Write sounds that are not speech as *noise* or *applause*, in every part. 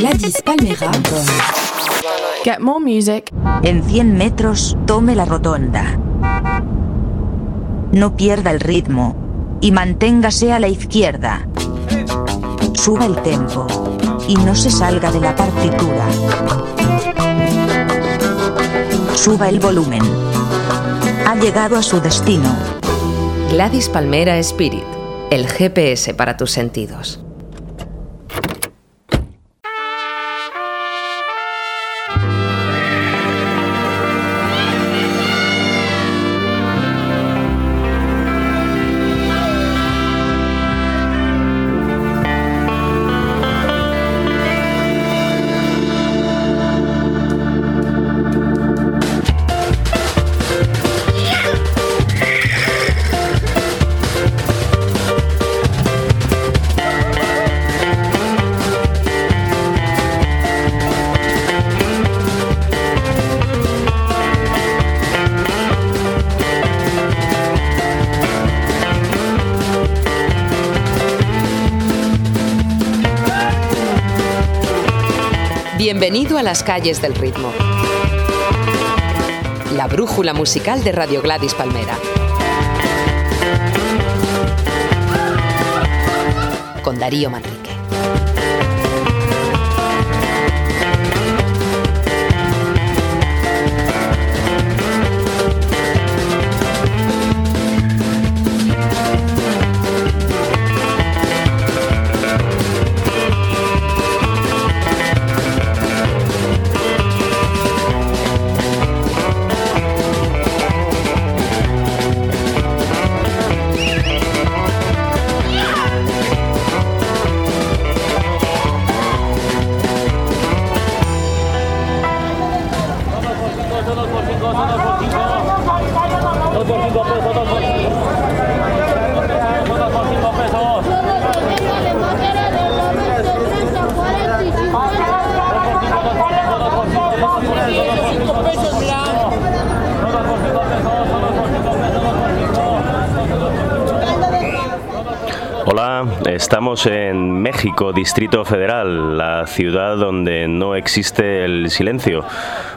Gladys Palmera. Get more music. En 100 metros, tome la rotonda. No pierda el ritmo. Y manténgase a la izquierda. Suba el tempo. Y no se salga de la partitura. Suba el volumen. Ha llegado a su destino. Gladys Palmera Spirit, el GPS para tus sentidos. Las calles del ritmo. La brújula musical de Radio Gladys Palmera. Con Darío Manrique. Distrito Federal, la ciudad donde no existe el silencio,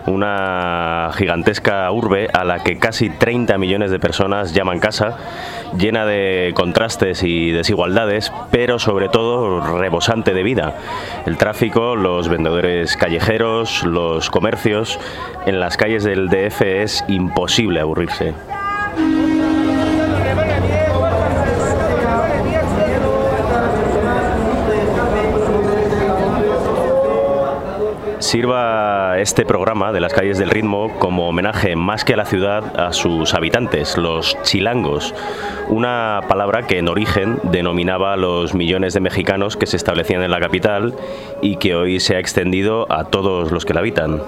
una gigantesca urbe a la que casi 30 millones de personas llaman casa, llena de contrastes y desigualdades, pero sobre todo rebosante de vida. El tráfico, los vendedores callejeros, los comercios, en las calles del DF es imposible aburrirse. Sirva este programa de las calles del ritmo como homenaje más que a la ciudad a sus habitantes, los chilangos, una palabra que en origen denominaba a los millones de mexicanos que se establecían en la capital y que hoy se ha extendido a todos los que la habitan.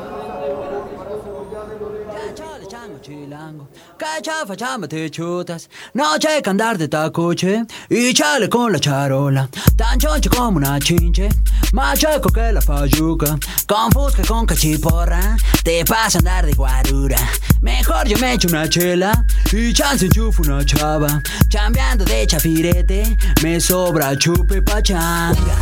Que chafa, chámate chutas. No checa andar de tacuche y chale con la charola. Tan choncho como una chinche, más checo que la fayuca. Con fusca, con cachiporra, te pasa andar de guarura. Mejor yo me echo una chela y chance enchufo una chava. Chambeando de chafirete, me sobra chupe pachanga.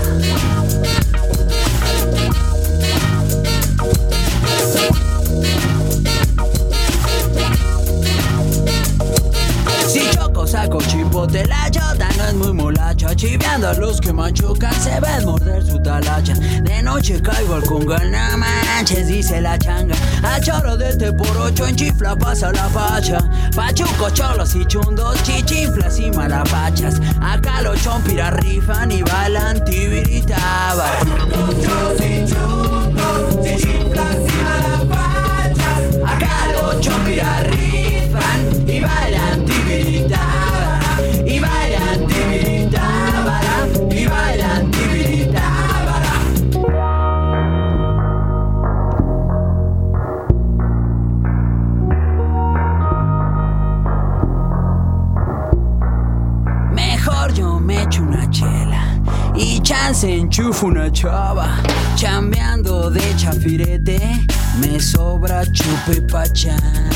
Chiveando a los que machucan se ven morder su talacha. De noche caigo al congal, no manches, dice la changa. Al choro de este por ocho en chifla pasa la pacha Pachuco, cholos y chundos, chichinflas y malapachas. Acá los chompiras rifan y bailan tibiritabas enchufo una chava. Chambeando de chafirete, me sobra chupe pachán.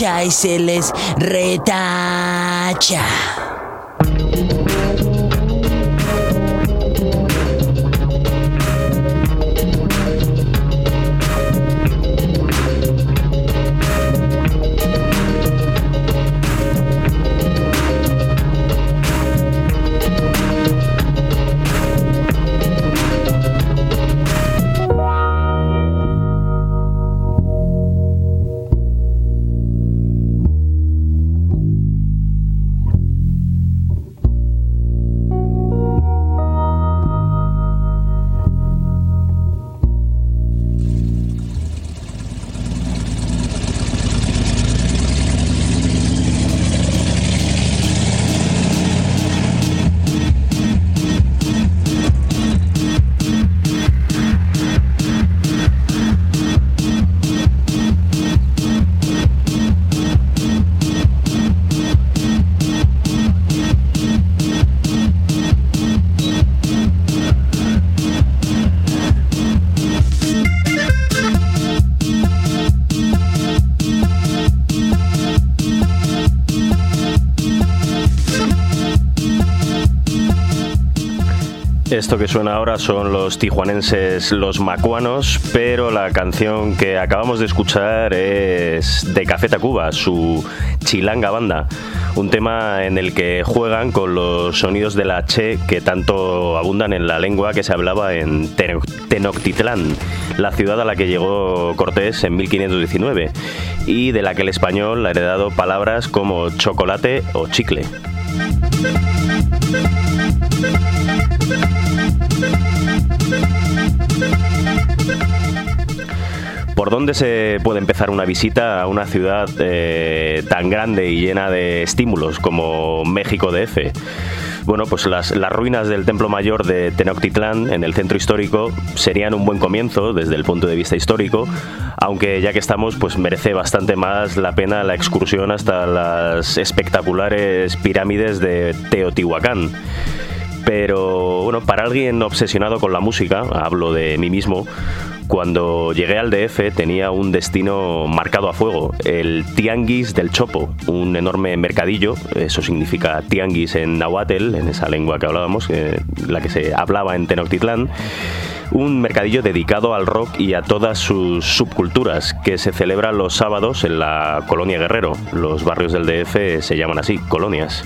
Y se les retacha. Esto que suena ahora son los tijuanenses Los Macuanos, pero la canción que acabamos de escuchar es de Café Tacuba, su chilanga banda. Un tema en el que juegan con los sonidos de la che que tanto abundan en la lengua que se hablaba en Tenochtitlán, la ciudad a la que llegó Cortés en 1519, y de la que el español ha heredado palabras como chocolate o chicle. ¿Por dónde se puede empezar una visita a una ciudad eh, tan grande y llena de estímulos como México DF? Bueno, pues las, las, ruinas del Templo Mayor de Tenochtitlán en el centro histórico serían un buen comienzo desde el punto de vista histórico, aunque ya que estamos, pues merece bastante más la pena la excursión hasta las espectaculares pirámides de Teotihuacán. Pero bueno, para alguien obsesionado con la música, hablo de mí mismo, cuando llegué al DF tenía un destino marcado a fuego, el Tianguis del Chopo, un enorme mercadillo, eso significa Tianguis en Nahuatl, en esa lengua que hablábamos, la que se hablaba en Tenochtitlán un mercadillo dedicado al rock y a todas sus subculturas, que se celebra los sábados en la Colonia Guerrero. Los barrios del DF se llaman así, colonias.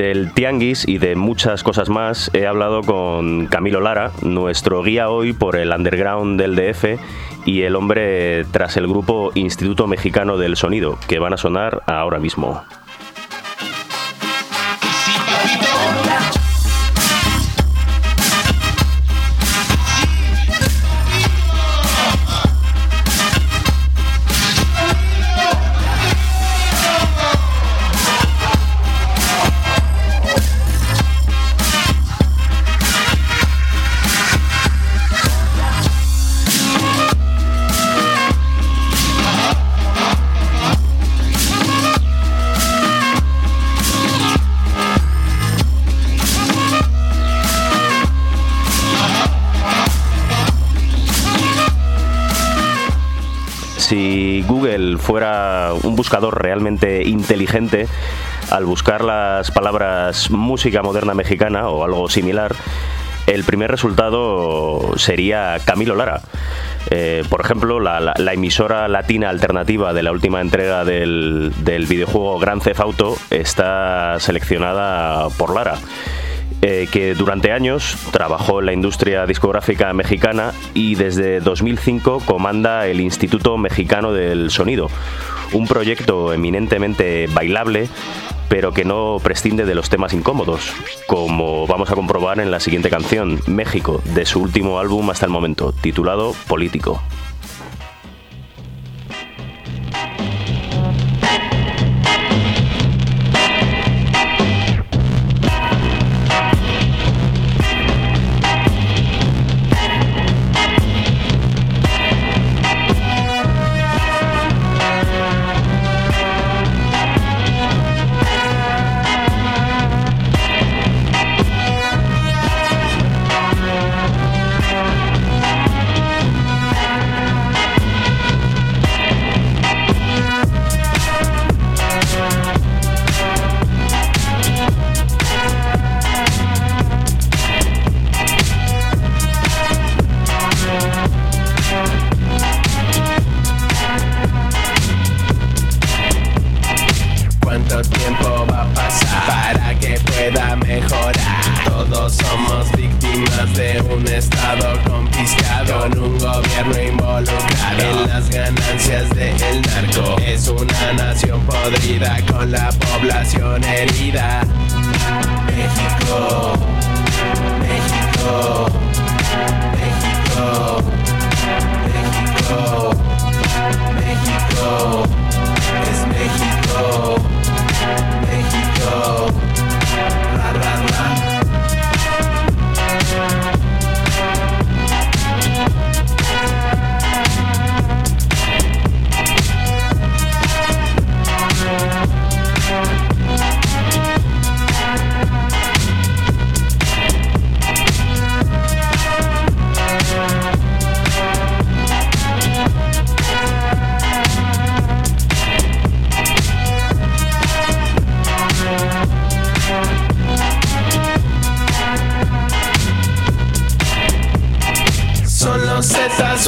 Del Tianguis y de muchas cosas más he hablado con Camilo Lara, nuestro guía hoy por el underground del DF y el hombre tras el grupo Instituto Mexicano del Sonido, que van a sonar ahora mismo. Buscador realmente inteligente, al buscar las palabras música moderna mexicana o algo similar, el primer resultado sería Camilo Lara. Eh, por ejemplo, la, emisora latina alternativa de la última entrega del, del videojuego Grand Theft Auto está seleccionada por Lara. Eh, que durante años trabajó en la industria discográfica mexicana y desde 2005 comanda el Instituto Mexicano del Sonido, un proyecto eminentemente bailable pero que no prescinde de los temas incómodos, como vamos a comprobar en la siguiente canción, México, de su último álbum hasta el momento, titulado Político. Con un gobierno involucrado en las ganancias del narco. Es una nación podrida con la población herida. México, México, México, México, México, es México,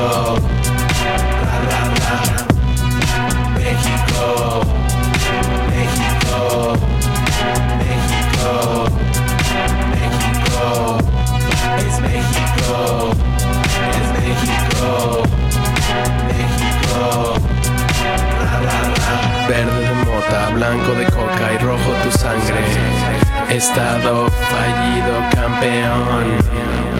México, ra, ra, ra. México, México, México, México, es México, es México, México, ra, ra, ra. Verde de mota, blanco de coca y rojo tu sangre. Estado fallido, campeón.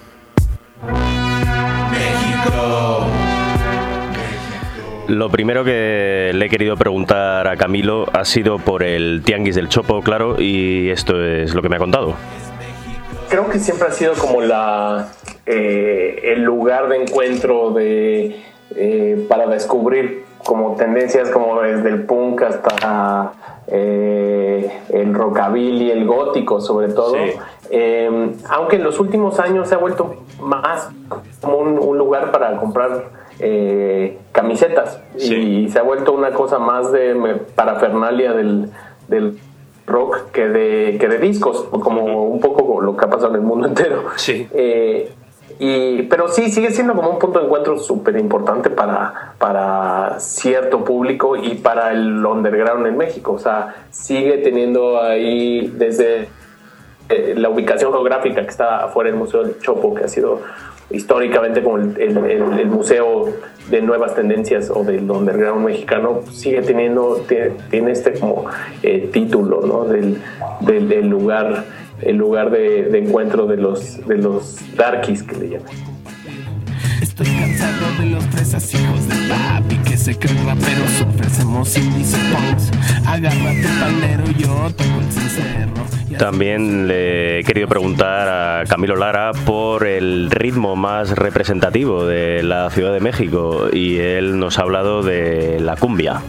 Lo primero que le he querido preguntar a Camilo ha sido por el Tianguis del Chopo, claro, y esto es lo que me ha contado. creo que siempre ha sido como la eh, el lugar de encuentro de eh, para descubrir como tendencias como desde el punk hasta eh, el rockabilly, el gótico sobre todo. Sí. Eh, aunque en los últimos años se ha vuelto más como un, un lugar para comprar eh, camisetas Sí. y se ha vuelto una cosa más de parafernalia del, del rock que de, que de discos, como un poco lo que ha pasado en el mundo *laughs* entero. Sí. Eh, y, pero sí, sigue siendo como un punto de encuentro súper importante para, para cierto público y para el underground en México. O sea, sigue teniendo ahí desde eh, la ubicación geográfica que está afuera del Museo del Chopo, que ha sido históricamente como el, el- el- museo de nuevas tendencias o del underground mexicano, sigue teniendo, tiene, tiene este como eh, título, ¿no? Del, del- del lugar, el lugar de, de encuentro de los, de los darkies que le llaman. Estoy cansado de los hijos de papi que se creen raperos, ofrecemos punks. Agárrate palero, yo toco el También le he querido preguntar a Camilo Lara por el ritmo más representativo de la Ciudad de México y él nos ha hablado de la cumbia.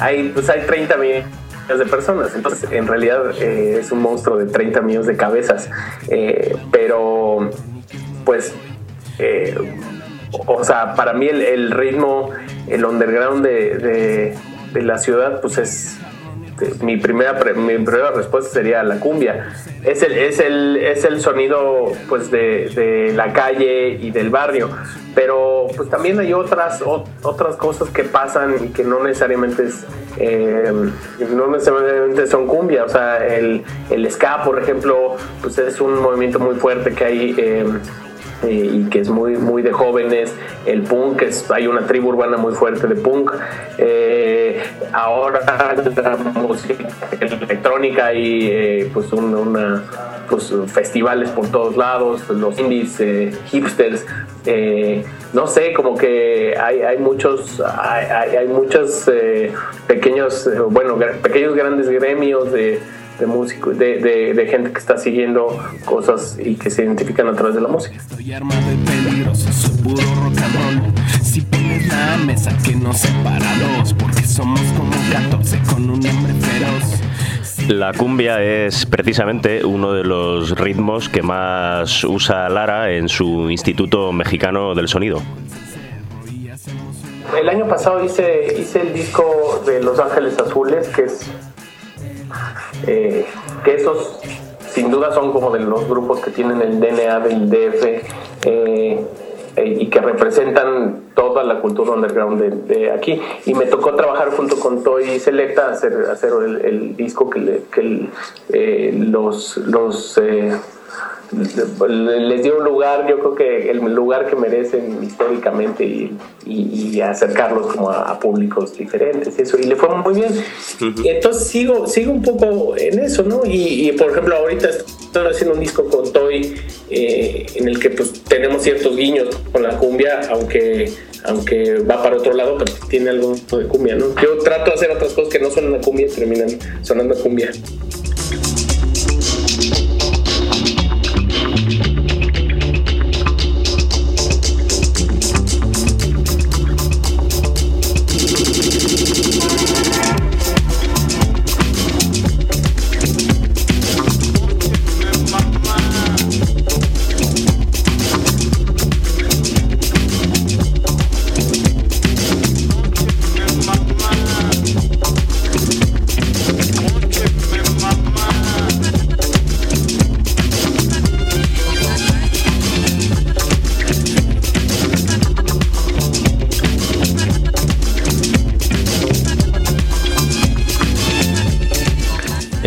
hay, pues hay 30 millones de personas, entonces en realidad eh, es un monstruo de 30 millones de cabezas, Eh, pero pues, eh, o sea, para mí el, ritmo, el underground de, de- la ciudad, pues es mi primera mi primera respuesta sería la cumbia. Es el es el es el sonido pues de, de la calle y del barrio. Pero pues también hay otras otras cosas que pasan y que no necesariamente es eh, no necesariamente son cumbia. O sea el el ska por ejemplo pues es un movimiento muy fuerte que hay eh, eh, y que es muy muy de jóvenes el punk es hay una tribu urbana muy fuerte de punk Eh, ahora la música electrónica y eh, pues un- una pues, festivales por todos lados, los indies, eh, hipsters, no sé, como que hay, hay muchos, hay, hay muchos eh, pequeños, bueno, pequeños grandes gremios de, de músicos, de, de, de, gente que está siguiendo cosas y que se identifican a través de la música. Estoy armado de peligroso, soy puro rock and roll. Si pones la mesa que nos separados, porque somos como 14 con un hambre feroz. La cumbia es precisamente uno de los ritmos que más usa Lara en su Instituto Mexicano del Sonido. El año pasado hice, hice el disco de Los Ángeles Azules, que es eh, que esos sin duda son como de los grupos que tienen el DNA del DF. Eh, eh, y que representan toda la cultura underground de, aquí. Y me tocó trabajar junto con Toy Selecta, hacer, hacer el, disco que, eh, los, los eh, les dio un lugar, yo creo que el lugar que merecen históricamente y, acercarlos como a, públicos diferentes y eso, y le fue muy bien. Entonces sigo, sigo un poco en eso, ¿no? Y, por ejemplo, ahorita estoy haciendo un disco con Toy eh, en el que pues tenemos ciertos guiños con la cumbia, aunque aunque va para otro lado, pero tiene algo de cumbia, ¿no? Yo trato de hacer otras cosas que no suenan a cumbia y terminan sonando a cumbia.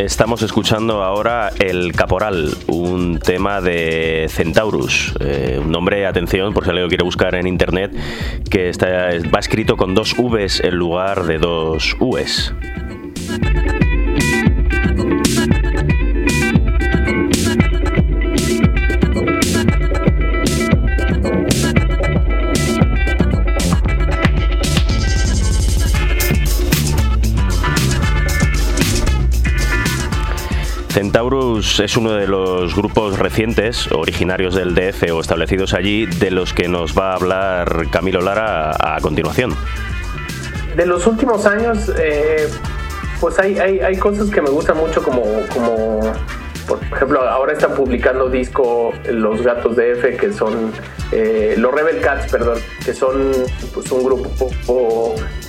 Estamos escuchando ahora El Caporal, un tema de Centaurus, eh, un nombre, atención, por si alguien lo quiere buscar en internet, que está, va escrito con dos Vs en lugar de dos Us. Es uno de los grupos recientes, originarios del DF o establecidos allí, de los que nos va a hablar Camilo Lara a continuación. De los últimos años, eh, pues hay, hay, cosas que me gustan mucho como, como por ejemplo, ahora están publicando disco Los Gatos de F, que son eh, los Rebel Cats, perdón, que son pues, un grupo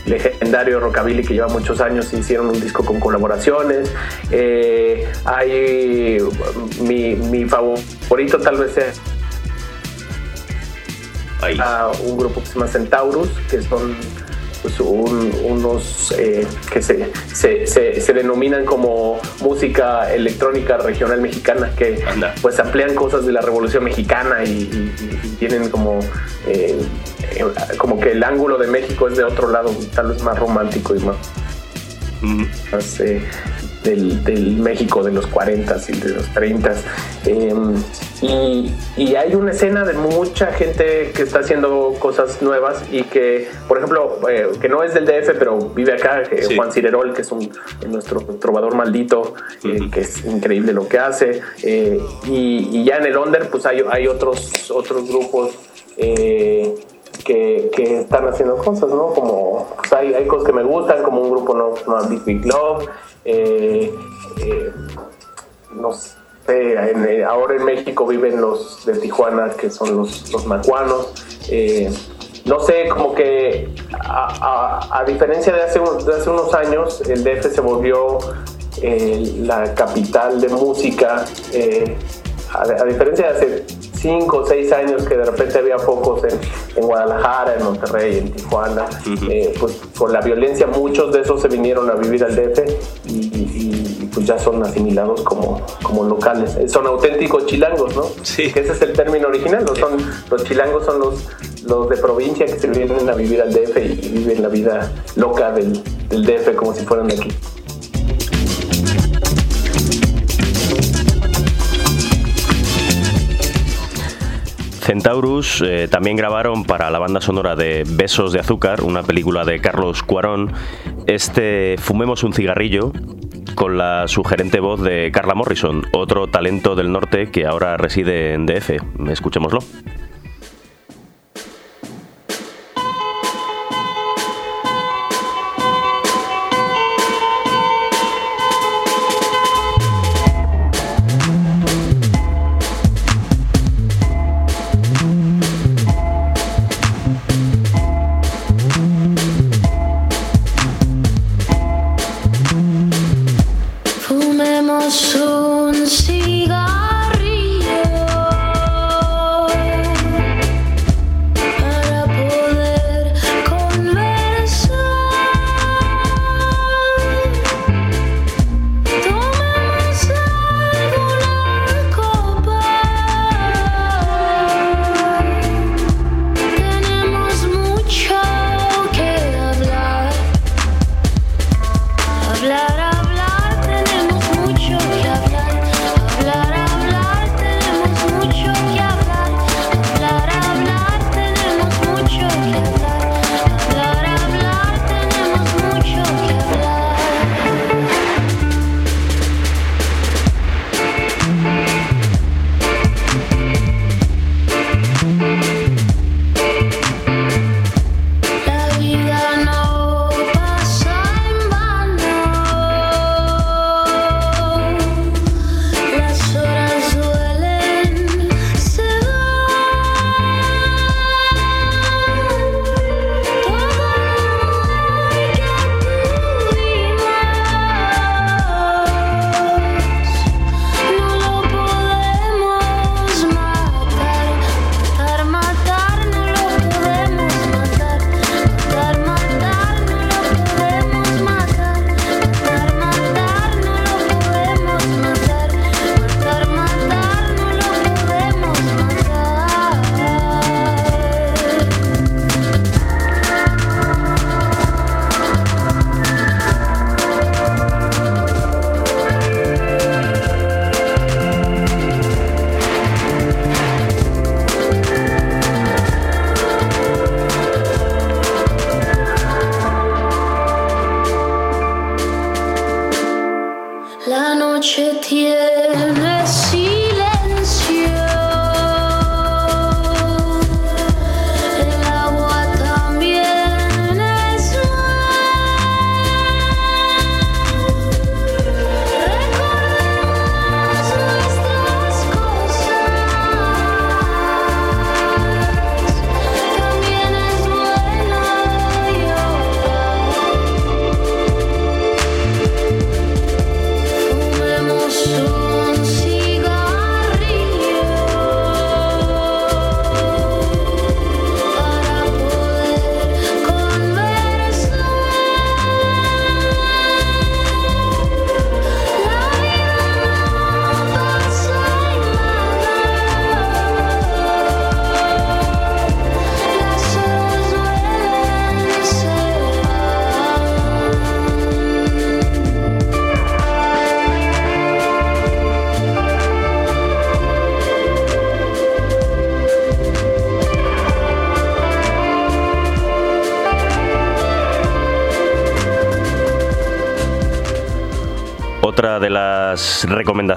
legendario rockabilly que lleva muchos años hicieron un disco con colaboraciones. Eh, hay mi, mi, favorito tal vez sea un grupo que se llama Centaurus, que son pues, unos eh, que se, se, se, denominan como música electrónica regional mexicana, que pues amplían cosas de la Revolución Mexicana y, tienen como, eh, como que el ángulo de México es de otro lado, tal vez más romántico y más, mm. más eh, del, México de los 40 y de los 30. Em, y, hay una escena de mucha gente que está haciendo cosas nuevas y que, por ejemplo, eh, que no es del DF, pero vive acá, Juan Cirerol, que es un, nuestro trovador maldito, eh, que es increíble lo que hace. Eh, y, ya en el Under, pues hay, hay otros, otros grupos. Que, están haciendo cosas, ¿no? Como pues hay, hay, cosas que me gustan, como un grupo no, no Big Big Love, eh, eh, no sé, eh, ahora en México viven los de Tijuana, que son los, los macuanos. no sé, como que a, diferencia de hace, de hace, unos años, el DF se volvió la capital de música. A, diferencia de hace cinco o seis años que de repente había pocos en, Guadalajara, en Monterrey, en Tijuana, eh, pues con la violencia muchos de esos se vinieron a vivir al DF y, pues ya son asimilados como, como locales. Eh, son auténticos chilangos, ¿no? Sí. Que ese es el término original. ¿no? Son, los chilangos son los, los de provincia que se vienen a vivir al DF y, viven la vida loca del, del DF como si fueran de aquí. Centaurus eh, también grabaron para la banda sonora de Besos de Azúcar, una película de Carlos Cuarón, este Fumemos un cigarrillo con la sugerente voz de Carla Morrison, otro talento del norte que ahora reside en DF. Escuchémoslo.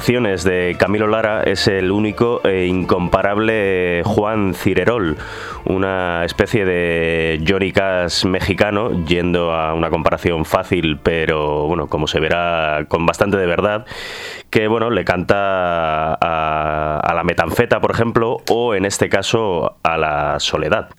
De Camilo Lara es el único e incomparable Juan Cirerol, una especie de Johnny Cash mexicano, yendo a una comparación fácil, pero bueno, como se verá con bastante de verdad, que bueno, le canta a, a la metanfeta, por ejemplo, o en este caso a la soledad.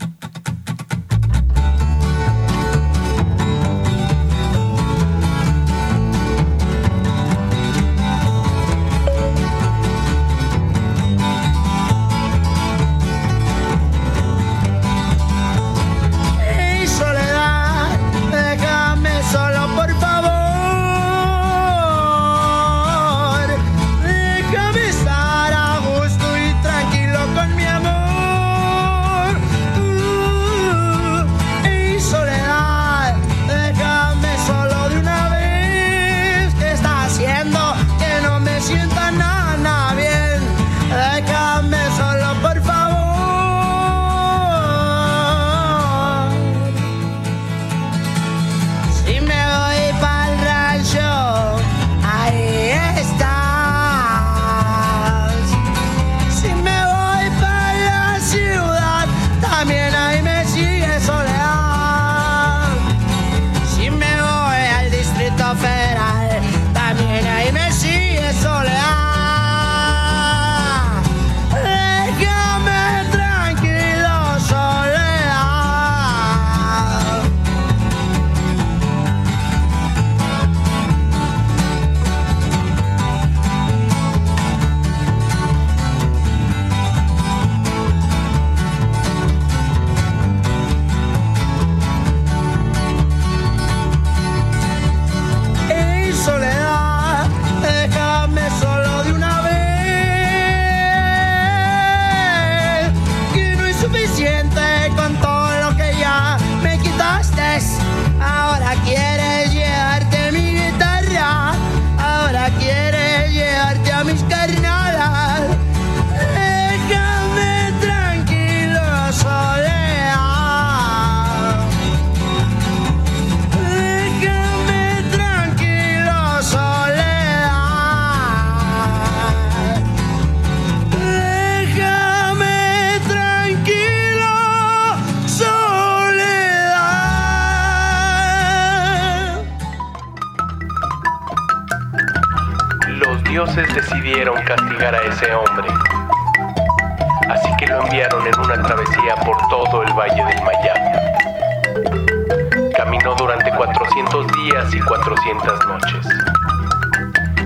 400 noches.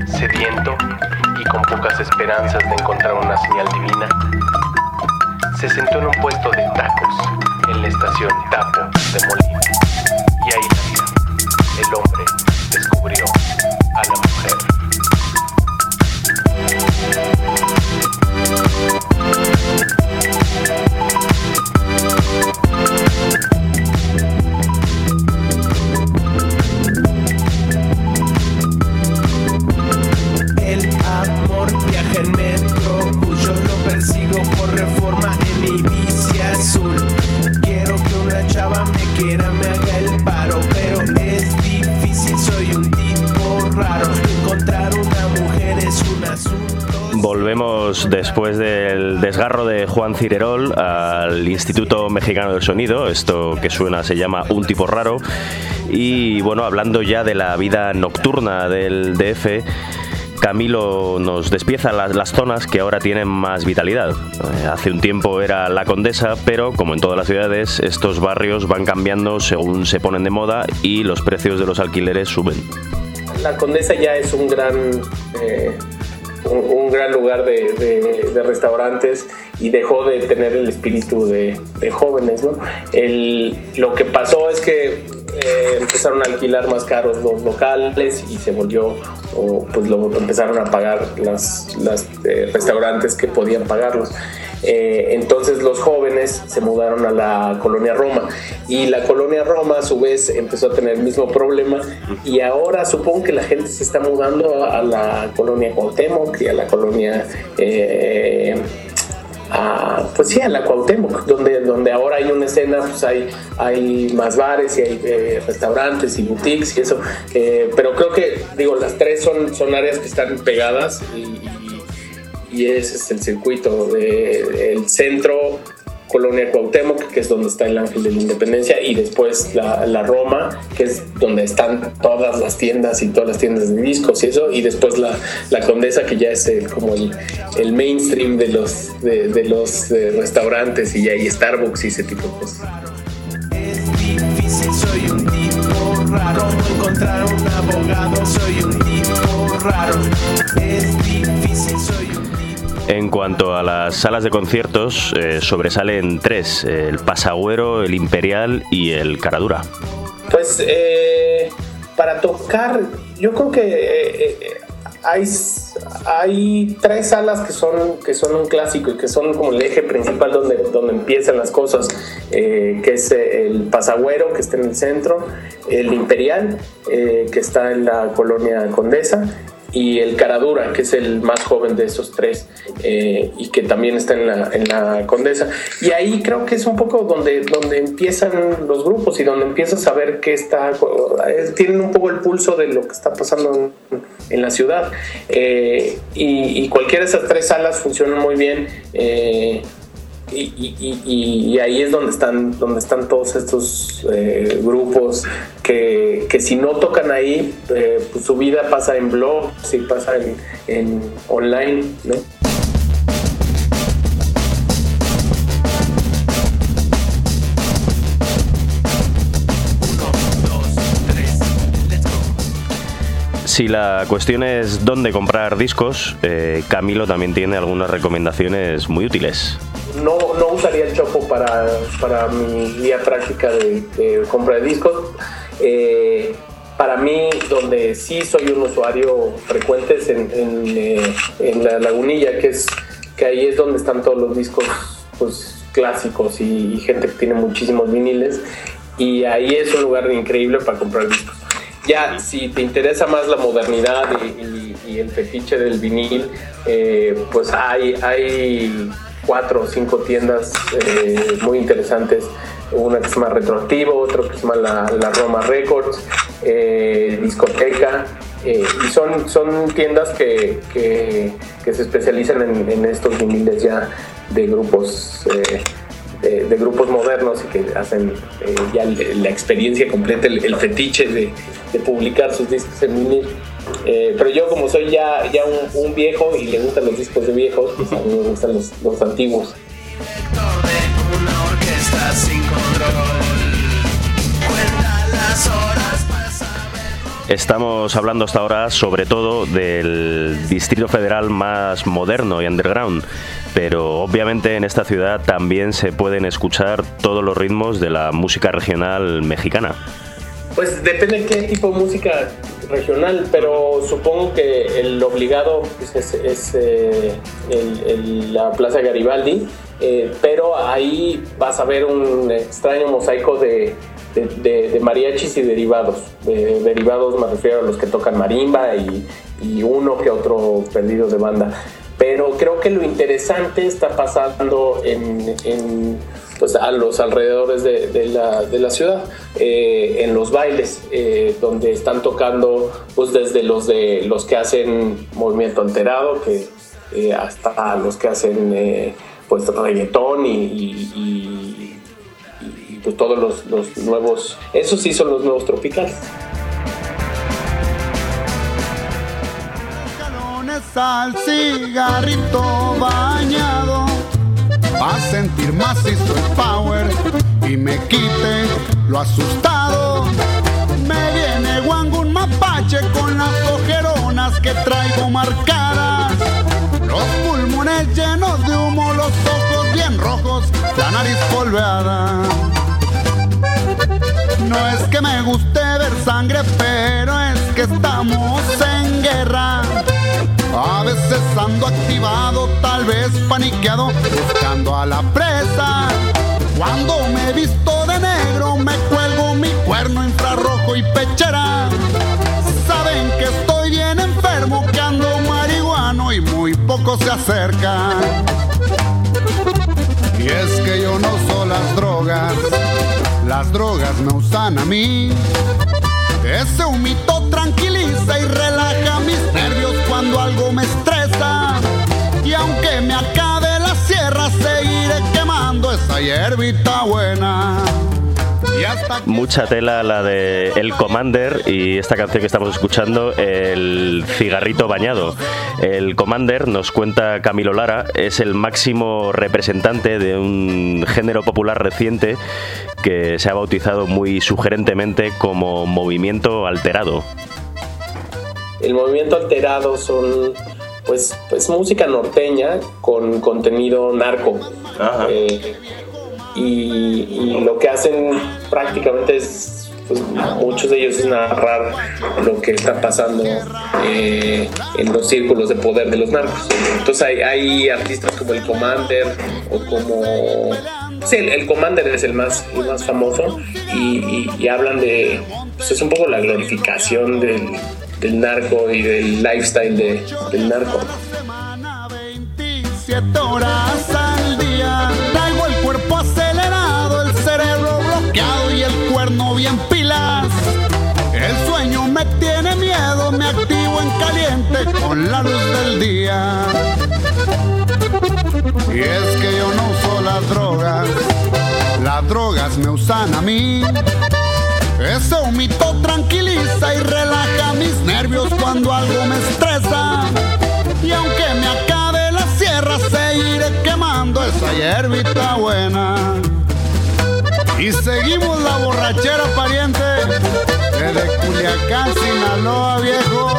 Sediento y con pocas esperanzas de encontrar una señal divina, se sentó en un puesto de tacos en la estación Tapo de Molina. Y ahí el hombre descubrió a la mujer. Volvemos después del desgarro de Juan Cirerol al Instituto Mexicano del Sonido. Esto que suena se llama Un tipo raro. Y bueno, hablando ya de la vida nocturna del DF. Camilo nos despieza las, zonas que ahora tienen más vitalidad. Eh, hace un tiempo era la Condesa, pero como en todas las ciudades, estos barrios van cambiando según se ponen de moda y los precios de los alquileres suben. La Condesa ya es un gran, eh, un, gran lugar de restaurantes y dejó de tener el espíritu de, de jóvenes. ¿no? El- lo que pasó es que eh, empezaron a alquilar más caros los locales y se volvió, o pues lo empezaron a pagar las, las eh, restaurantes que podían pagarlos. Eh, entonces los jóvenes se mudaron a la colonia Roma y la colonia Roma a su vez empezó a tener el mismo problema y ahora supongo que la gente se está mudando a, la colonia Cuauhtémoc y a la colonia a, pues sí, a la Cuauhtémoc, donde, donde ahora hay una escena, pues hay, hay más bares y hay eh, restaurantes y boutiques y eso. Eh, pero creo que, digo, las tres son, son áreas que están pegadas y, y- ese es el circuito del centro. Colonia Cuauhtémoc, que es donde está el Ángel de la Independencia, y después la, Roma, que es donde están todas las tiendas y todas las tiendas de discos y eso, y después la, la Condesa, que ya es como el, el mainstream de los, de, los restaurantes, y hay Starbucks y ese tipo de cosas. En cuanto a las salas de conciertos, eh, sobresalen tres, el Pasagüero, el Imperial y el Caradura. Pues eh, para tocar, yo creo que eh, eh, hay, tres salas que son, que son un clásico y que son como el eje principal donde, donde empiezan las cosas, eh, que es eh, el Pasagüero, que está en el centro, el Imperial, eh, que está en la colonia Condesa, y el Caradura, que es el más joven de esos tres eh, y que también está en la, Condesa. Y ahí creo que es un poco donde, donde empiezan los grupos y donde empiezas a ver qué está, eh, tienen un poco el pulso de lo que está pasando en, la ciudad. Eh, y, y cualquiera de esas tres salas funcionan muy bien. Y, y- y- ahí es donde están, donde están todos estos eh, grupos que, que si no tocan ahí, eh, pues su vida pasa en blogs y pasa en, en online, ¿no? Si la cuestión es dónde comprar discos, eh, Camilo también tiene algunas recomendaciones muy útiles. no, no usaría el Chopo para, para mi guía práctica de, de compra de discos. Eh, para mí, donde sí soy un usuario frecuente es en, eh, en la Lagunilla, que es que ahí es donde están todos los discos pues, clásicos y, y gente que tiene muchísimos viniles. Y ahí es un lugar increíble para comprar discos. Ya, si te interesa más la modernidad y, el fetiche del vinil, eh, pues hay, hay cuatro o cinco tiendas eh, muy interesantes. Una que se llama Retroactivo, otra que se llama La, Roma Records, eh, Discoteca. eh, y son, son tiendas que, que- se especializan en estos viniles ya de grupos de, grupos modernos y que hacen eh, ya la experiencia completa, el, fetiche de, publicar sus discos en vinil. Eh, pero yo como soy ya, ya un, viejo y le gustan los discos de viejos, pues a mí me gustan los, los antiguos. Estamos hablando hasta ahora sobre todo del Distrito Federal más moderno y underground, pero obviamente en esta ciudad también se pueden escuchar todos los ritmos de la música regional mexicana. Pues depende de qué tipo de música regional, pero supongo que el obligado pues, es, eh, la Plaza Garibaldi, eh, pero ahí vas a ver un extraño mosaico de de, mariachis y derivados. De, derivados me refiero a los que tocan marimba y, uno que otro perdido de banda. Pero creo que lo interesante está pasando en, pues, a los alrededores de, la, ciudad, eh, en los bailes, eh, donde están tocando pues, desde los, de, los que hacen movimiento alterado que, eh, hasta los que hacen pues, reggaetón y pues todos los, nuevos, esos sí son los nuevos tropicales. al cigarrito bañado a sentir macizo el power. Y me quite lo asustado. Me viene un mapache con las ojeronas que traigo marcadas. Los pulmones llenos de humo los ojos bien rojos la nariz polveada no es que me guste ver sangre, pero es que estamos en guerra. A veces ando activado, tal vez paniqueado, buscando a la presa. Cuando me visto de negro, me cuelgo mi cuerno infrarrojo y pechera. Saben que estoy bien enfermo, que ando marihuano y muy poco se acercan. Y es que yo no soy las drogas las drogas me usan a mí. Ese humito tranquiliza y relaja mis nervios cuando algo me estresa. Y aunque me acabe la sierra, seguiré quemando esa hierbita buena. Mucha tela la de El Commander y esta canción que estamos escuchando, El cigarrito bañado. El Commander, nos cuenta Camilo Lara, es el máximo representante de un género popular reciente que se ha bautizado muy sugerentemente como movimiento alterado. El movimiento alterado son pues, pues música norteña con contenido narco. Eh, y, lo que hacen prácticamente es, pues, muchos de ellos es narrar lo que está pasando eh, en los círculos de poder de los narcos. Entonces hay, artistas como el Commander o como... Sí, el, Commander es el más, más famoso y, hablan de... Pues es un poco la glorificación del, del narco y del lifestyle de, del narco. horas caliente con la luz del día. Y es que yo no uso las drogas, las drogas me usan a mí. Ese humito tranquiliza y relaja mis nervios cuando algo me estresa. Y aunque me acabe la sierra, seguiré quemando esa hierbita buena. Y seguimos la borrachera pariente desde Culiacán, Sinaloa, viejo.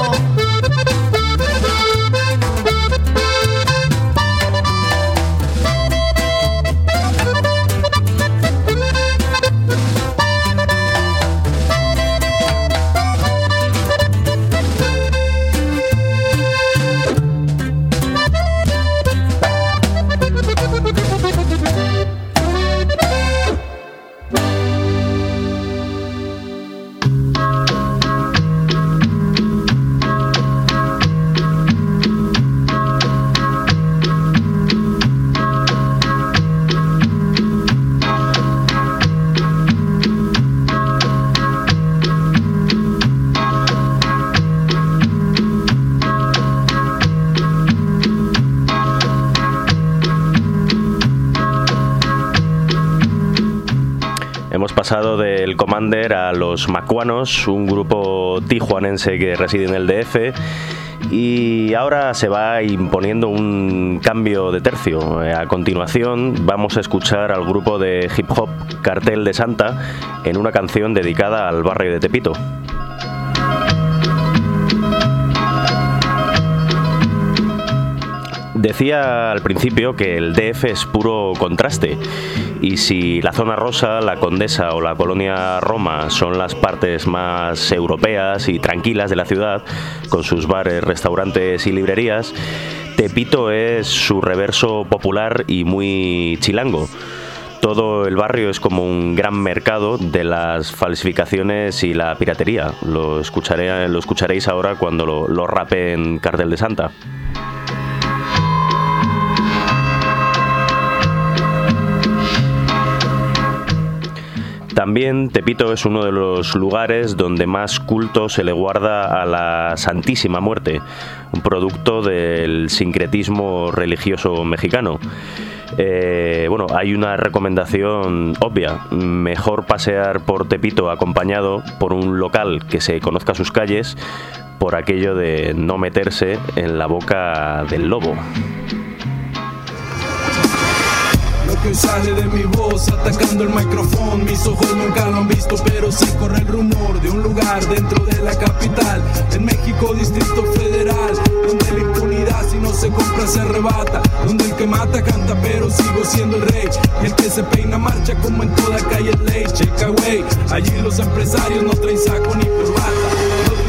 Del Commander a los Macuanos, un grupo tijuanense que reside en el DF. Y ahora se va imponiendo un cambio de tercio. A continuación vamos a escuchar al grupo de hip hop Cartel de Santa en una canción dedicada al barrio de Tepito. Decía al principio que el DF es puro contraste y si la zona rosa, la Condesa o la colonia Roma son las partes más europeas y tranquilas de la ciudad, con sus bares, restaurantes y librerías, Tepito es su reverso popular y muy chilango todo el barrio es como un gran mercado de las falsificaciones y la piratería. Lo, escucharé, lo escucharéis ahora cuando lo, lo rape en Cartel de Santa. También Tepito es uno de los lugares donde más culto se le guarda a la Santísima Muerte, un producto del sincretismo religioso mexicano. Eh, bueno, hay una recomendación obvia. Mejor pasear por Tepito acompañado por un local que se conozca sus calles por aquello de no meterse en la boca del lobo que sale de mi voz atacando el micrófono. Mis ojos nunca lo han visto, pero sí corre el rumor de un lugar dentro de la capital, en México, Distrito Federal, donde la impunidad si no se compra se arrebata, donde el que mata canta, pero sigo siendo el rey, y el que se peina marcha como en toda calle ley. Checa, way, allí los empresarios no traen saco ni corbata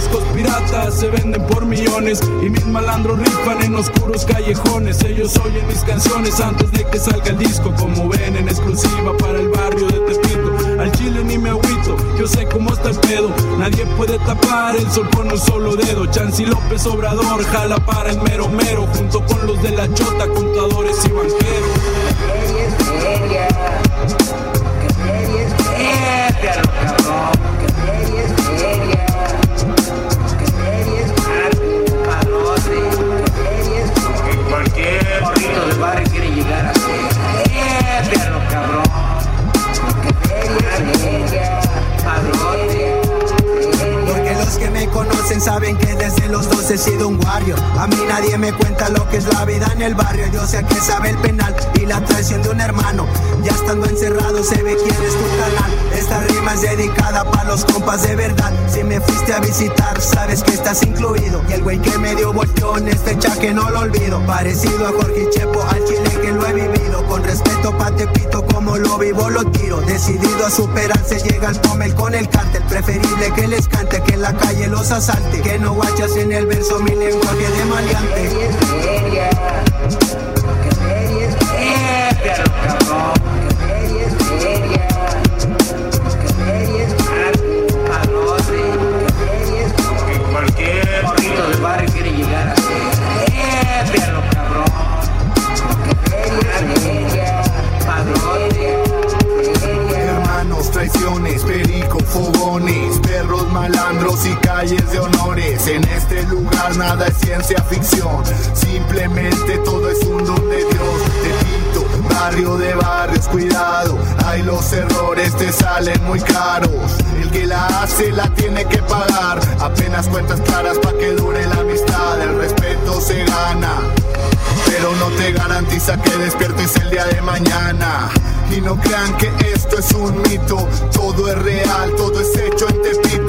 discos piratas se venden por millones y mis malandros rifan en oscuros callejones. Ellos oyen mis canciones antes de que salga el disco, como ven en exclusiva para el barrio de Tepito. Al chile ni me agüito, yo sé cómo está el pedo. Nadie puede tapar el sol con un solo dedo. Chansi López Obrador jala para el mero mero, junto con los de la chota, contadores y banqueros. Saben que desde los dos he sido un guardio. A mí nadie me cuenta lo que es la vida en el barrio. Yo sé que sabe el penal y la traición de un hermano. Ya estando encerrado se ve quién es tu canal. Esta rima es dedicada para los compas de verdad. Si me fuiste a visitar, sabes que estás incluido. Y el güey que me dio volteón es fecha que no lo olvido. Parecido a Jorge Chepo, al chile que lo he vivido. Con respeto pa' Tepito, como lo vivo, lo tiro. Decidido a superarse, llega el pomel con el cártel. Preferible que les cante que en la calle los asalte. Que no guachas en el verso mi lenguaje de maleante. Y calles de honores. En este lugar nada es ciencia ficción, simplemente todo es un don de Dios. Te pinto, barrio de barrios, cuidado, hay los errores te salen muy caros. El que la hace la tiene que pagar, apenas cuentas claras para que dure la amistad, el respeto se gana. Pero no te garantiza que despiertes el día de mañana. Y no crean que esto es un mito, todo es real, todo es hecho en Tepito.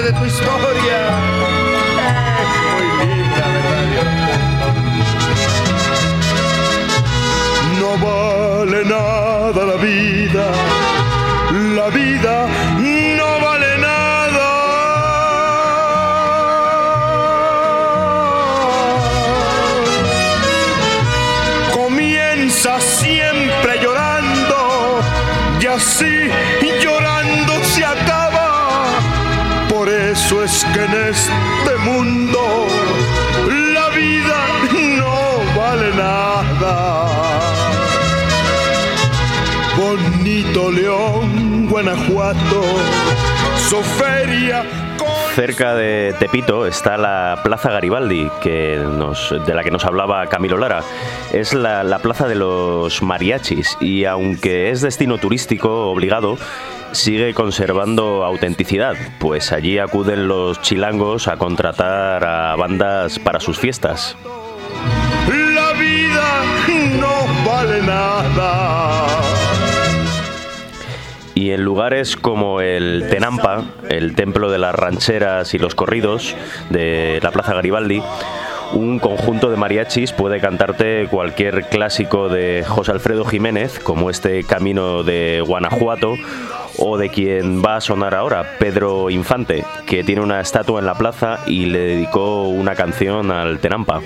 parte de tu historia. Es muy linda, ¿verdad, Dios? No vale nada la vida que en este mundo la vida no vale nada. Bonito León, Guanajuato, Soferia cerca de Tepito está la Plaza Garibaldi, que de la que nos hablaba Camilo Lara. Es la, la plaza de los mariachis y aunque es destino turístico obligado, sigue conservando autenticidad, pues allí acuden los chilangos a contratar a bandas para sus fiestas. La vida no vale nada. Y en lugares como el Tenampa, el templo de las rancheras y los corridos de la Plaza Garibaldi, un conjunto de mariachis puede cantarte cualquier clásico de José Alfredo Jiménez, como este Camino de Guanajuato, o de quien va a sonar ahora, Pedro Infante, que tiene una estatua en la plaza y le dedicó una canción al Tenampa.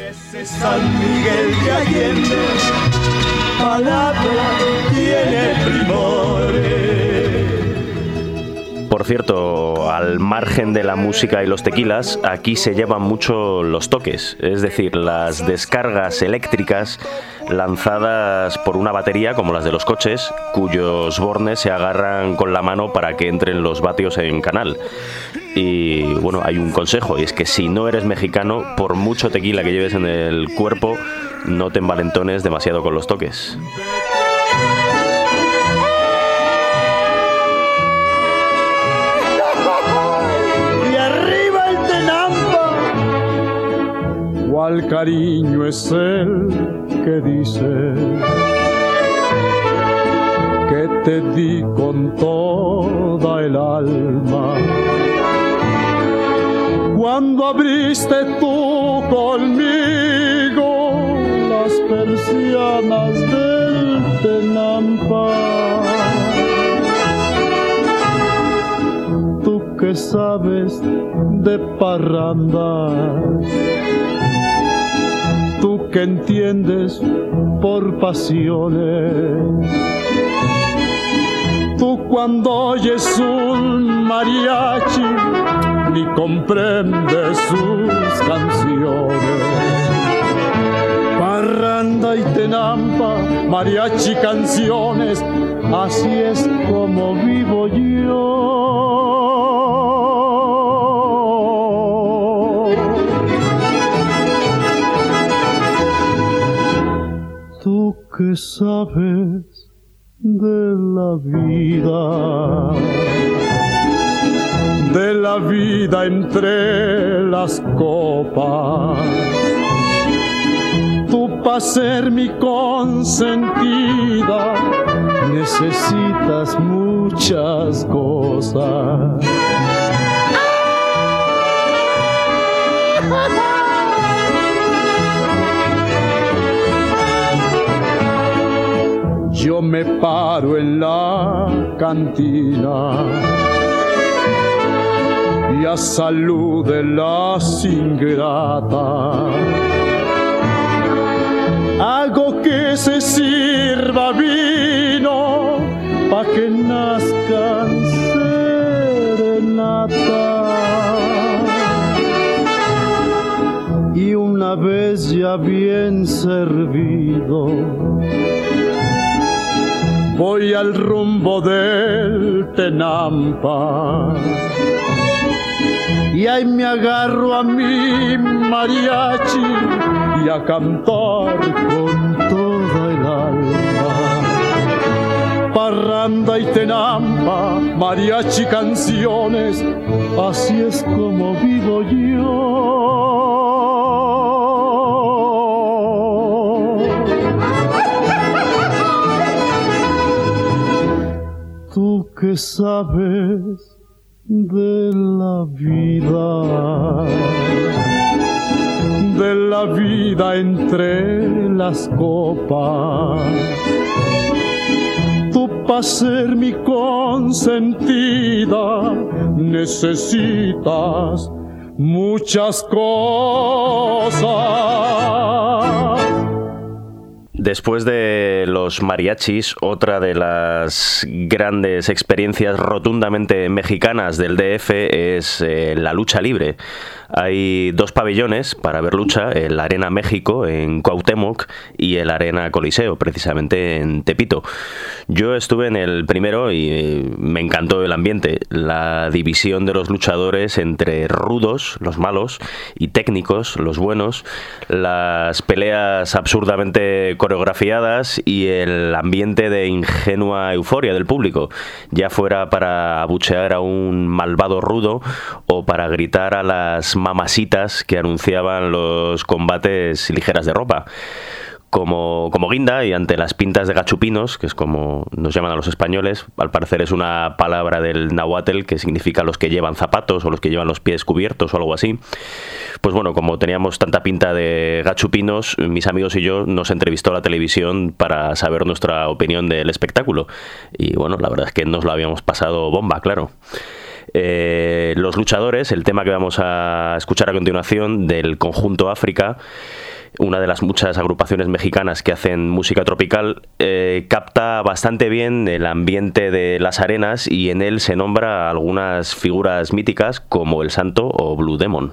Por cierto, al margen de la música y los tequilas, aquí se llevan mucho los toques, es decir, las descargas eléctricas lanzadas por una batería como las de los coches, cuyos bornes se agarran con la mano para que entren los vatios en canal. Y bueno, hay un consejo, y es que si no eres mexicano, por mucho tequila que lleves en el cuerpo, no te envalentones demasiado con los toques. ¿Cuál cariño es el que dice que te di con toda el alma? Cuando abriste tú conmigo las persianas del Tenampa. Tú que sabes de parrandas que entiendes por pasiones. Tú cuando oyes un mariachi ni comprendes sus canciones. Parranda y tenampa, mariachi canciones, así es como vivo yo. Que sabes de la vida, de la vida entre las copas. Tú para ser mi consentida necesitas muchas cosas. Yo me paro en la cantina y a salud de las ingratas. Hago que se sirva vino pa' que nazcan serenata y una vez ya bien servido voy al rumbo del Tenampa. Y ahí me agarro a mi mariachi y a cantar con toda el alma. Parranda y Tenampa, mariachi canciones, así es como vivo yo. Que sabes de la vida, de la vida entre las copas. Tú para ser mi consentida necesitas muchas cosas Después de los mariachis, otra de las grandes experiencias rotundamente mexicanas del DF es eh, la lucha libre. Hay dos pabellones para ver lucha, el Arena México en Cuauhtémoc y el Arena Coliseo, precisamente en Tepito. Yo estuve en el primero y me encantó el ambiente, la división de los luchadores entre rudos, los malos, y técnicos, los buenos, las peleas absurdamente coreografiadas y el ambiente de ingenua euforia del público, ya fuera para abuchear a un malvado rudo o para gritar a las mamasitas que anunciaban los combates ligeras de ropa. Como, como, guinda y ante las pintas de gachupinos, que es como nos llaman a los españoles, al parecer es una palabra del nahuatl que significa los que llevan zapatos o los que llevan los pies cubiertos o algo así. Pues bueno, como teníamos tanta pinta de gachupinos, mis amigos y yo nos entrevistó la televisión para saber nuestra opinión del espectáculo. Y bueno, la verdad es que nos lo habíamos pasado bomba, claro. Eh, los luchadores, el tema que vamos a escuchar a continuación del conjunto África, una de las muchas agrupaciones mexicanas que hacen música tropical, eh, capta bastante bien el ambiente de las arenas y en él se nombra algunas figuras míticas como el Santo o Blue Demon.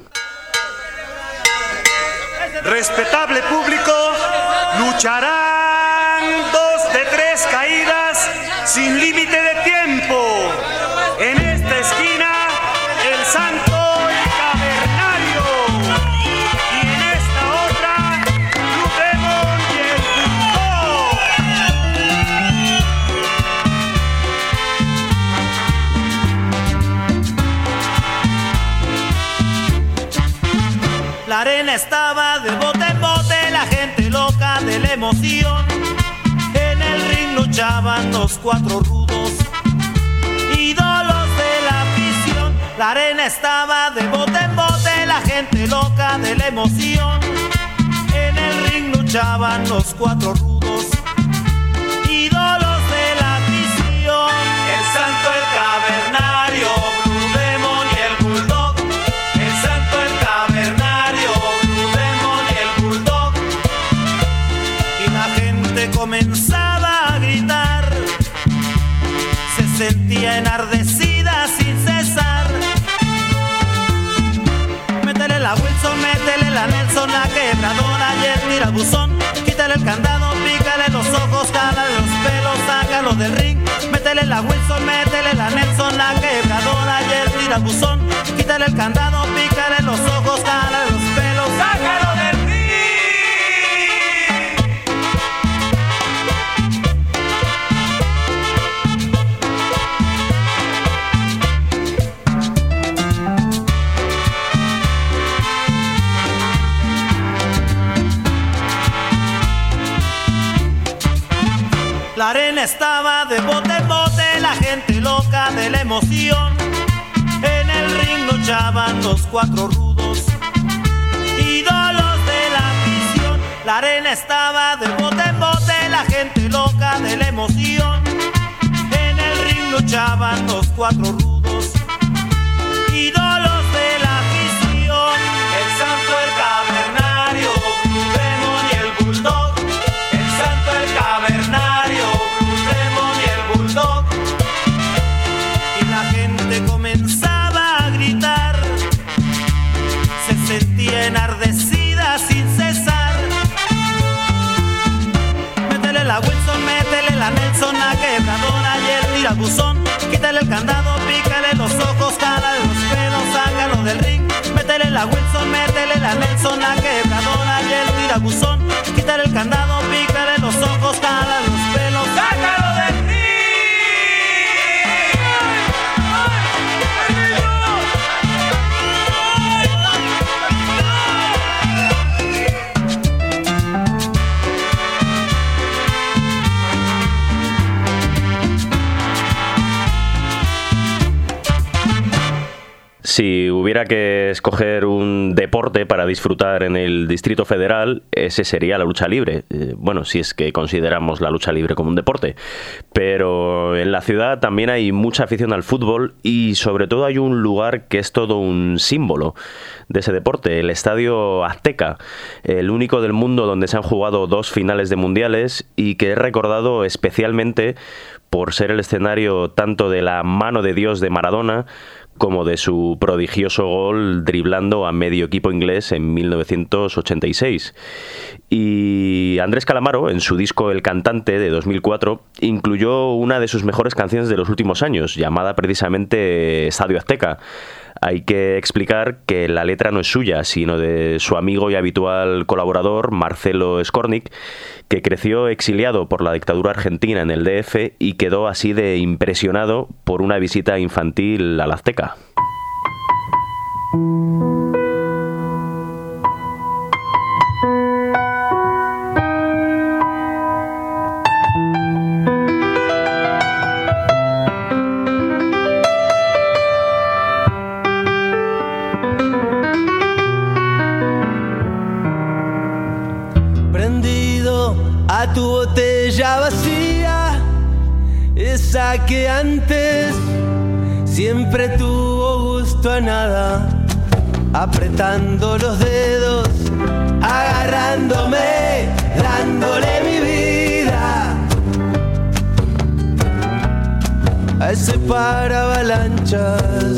Respetable público, lucharán dos de tres caídas sin límite de estaba de bote en bote, la gente loca de la emoción. En el ring luchaban los cuatro rudos ídolos de la afición. La arena estaba de bote en bote, la gente loca de la emoción. En el ring luchaban los cuatro rudos, ídolos sentía enardecida sin cesar. Métele la Wilson, métele la Nelson, la quebradora y el tirabuzón. Quítale el candado, pícale los ojos, jálale los pelos, sácalo del ring. Métele la Wilson, métele la Nelson, la quebradora y el tirabuzón. Quítale el candado, estaba de bote en bote, la gente loca de la emoción. En el ring luchaban los cuatro rudos, ídolos de la afición. La arena estaba de bote en bote, la gente loca de la emoción. En el ring luchaban los cuatro rudos, tirabuzón. Quítale el candado, pícale los ojos, jálale los pelos, sácalo del ring. Si hubiera que escoger un para disfrutar en el Distrito Federal, ese sería la lucha libre. Eh, bueno, si es que consideramos la lucha libre como un deporte. Pero en la ciudad también hay mucha afición al fútbol y sobre todo hay un lugar que es todo un símbolo de ese deporte, el Estadio Azteca, el único del mundo donde se han jugado dos finales de mundiales y que es recordado especialmente por ser el escenario tanto de la mano de Dios de Maradona, como de su prodigioso gol driblando a medio equipo inglés en 1986. Y Andrés Calamaro, en su disco El Cantante de 2004, incluyó una de sus mejores canciones de los últimos años, llamada precisamente Estadio Azteca. Hay que explicar que la letra no es suya, sino de su amigo y habitual colaborador, Marcelo Skornik, que creció exiliado por la dictadura argentina en el DF y quedó así de impresionado por una visita infantil a la Azteca. Que antes siempre tuvo gusto a nada, apretando los dedos, agarrándome, dándole mi vida a ese para avalanchas.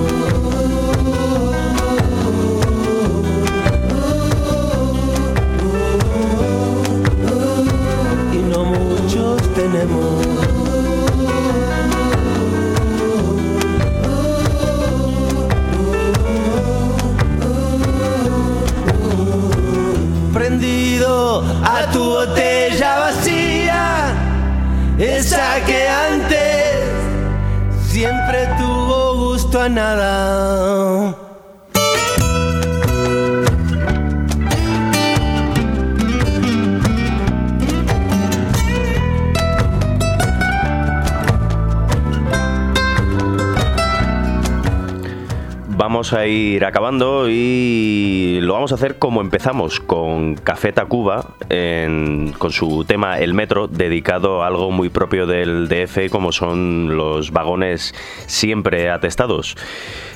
Esa que antes siempre tuvo gusto a nada. Vamos a ir acabando y lo vamos a hacer como empezamos, con Café Tacuba, con su tema El Metro, dedicado a algo muy propio del DF, como son los vagones siempre atestados.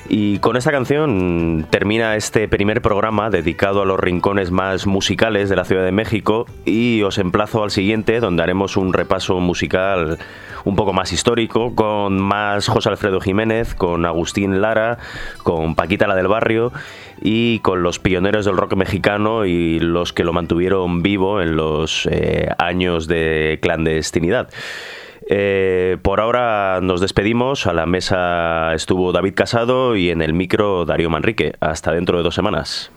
Y con esta canción termina este primer programa dedicado a los rincones más musicales de la Ciudad de México y os emplazo al siguiente donde haremos un repaso musical un poco más histórico con más José Alfredo Jiménez, con Agustín Lara, con Paquita la del Barrio y con los pioneros del rock mexicano y los que lo mantuvieron vivo en los eh, años de clandestinidad. Eh, por ahora nos despedimos. A la mesa estuvo David Casado y en el micro Darío Manrique. Hasta dentro de dos semanas.